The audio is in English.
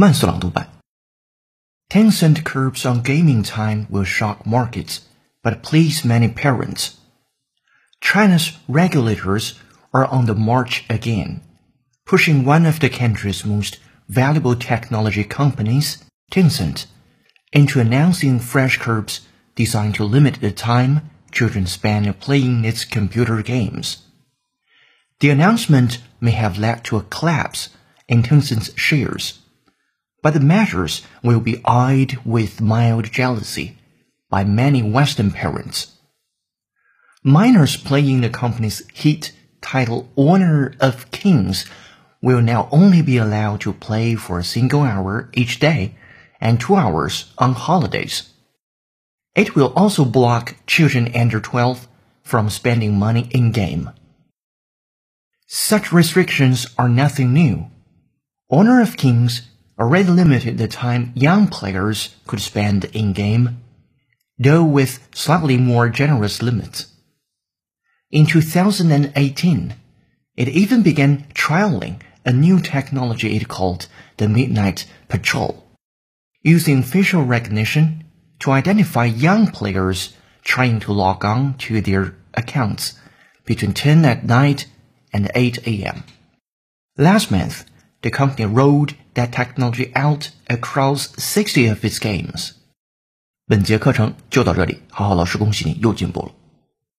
慢速朗读版。Tencent curbs on gaming time will shock markets, but please many parents. China's regulators are on the march again, pushing one of the country's most valuable technology companies, Tencent, into announcing fresh curbs designed to limit the time children spend playing its computer games. The announcement may have led to a collapse in Tencent's shares but the measures will be eyed with mild jealousy by many Western parents. Minors playing the company's hit title Honor of Kings will now only be allowed to play for a single hour each day and two hours on holidays. It will also block children under 12 from spending money in game. Such restrictions are nothing new. Honor of Kings already limited the time young players could spend in-game, though with slightly more generous limits. In 2018, it even began trialing a new technology it called the Midnight Patrol, using facial recognition to identify young players trying to log on to their accounts between 10 at night and 8 a.m. Last month, the company rolled that technology out across sixty of its games。本节课程就到这里，好好老师，恭喜你又进步了。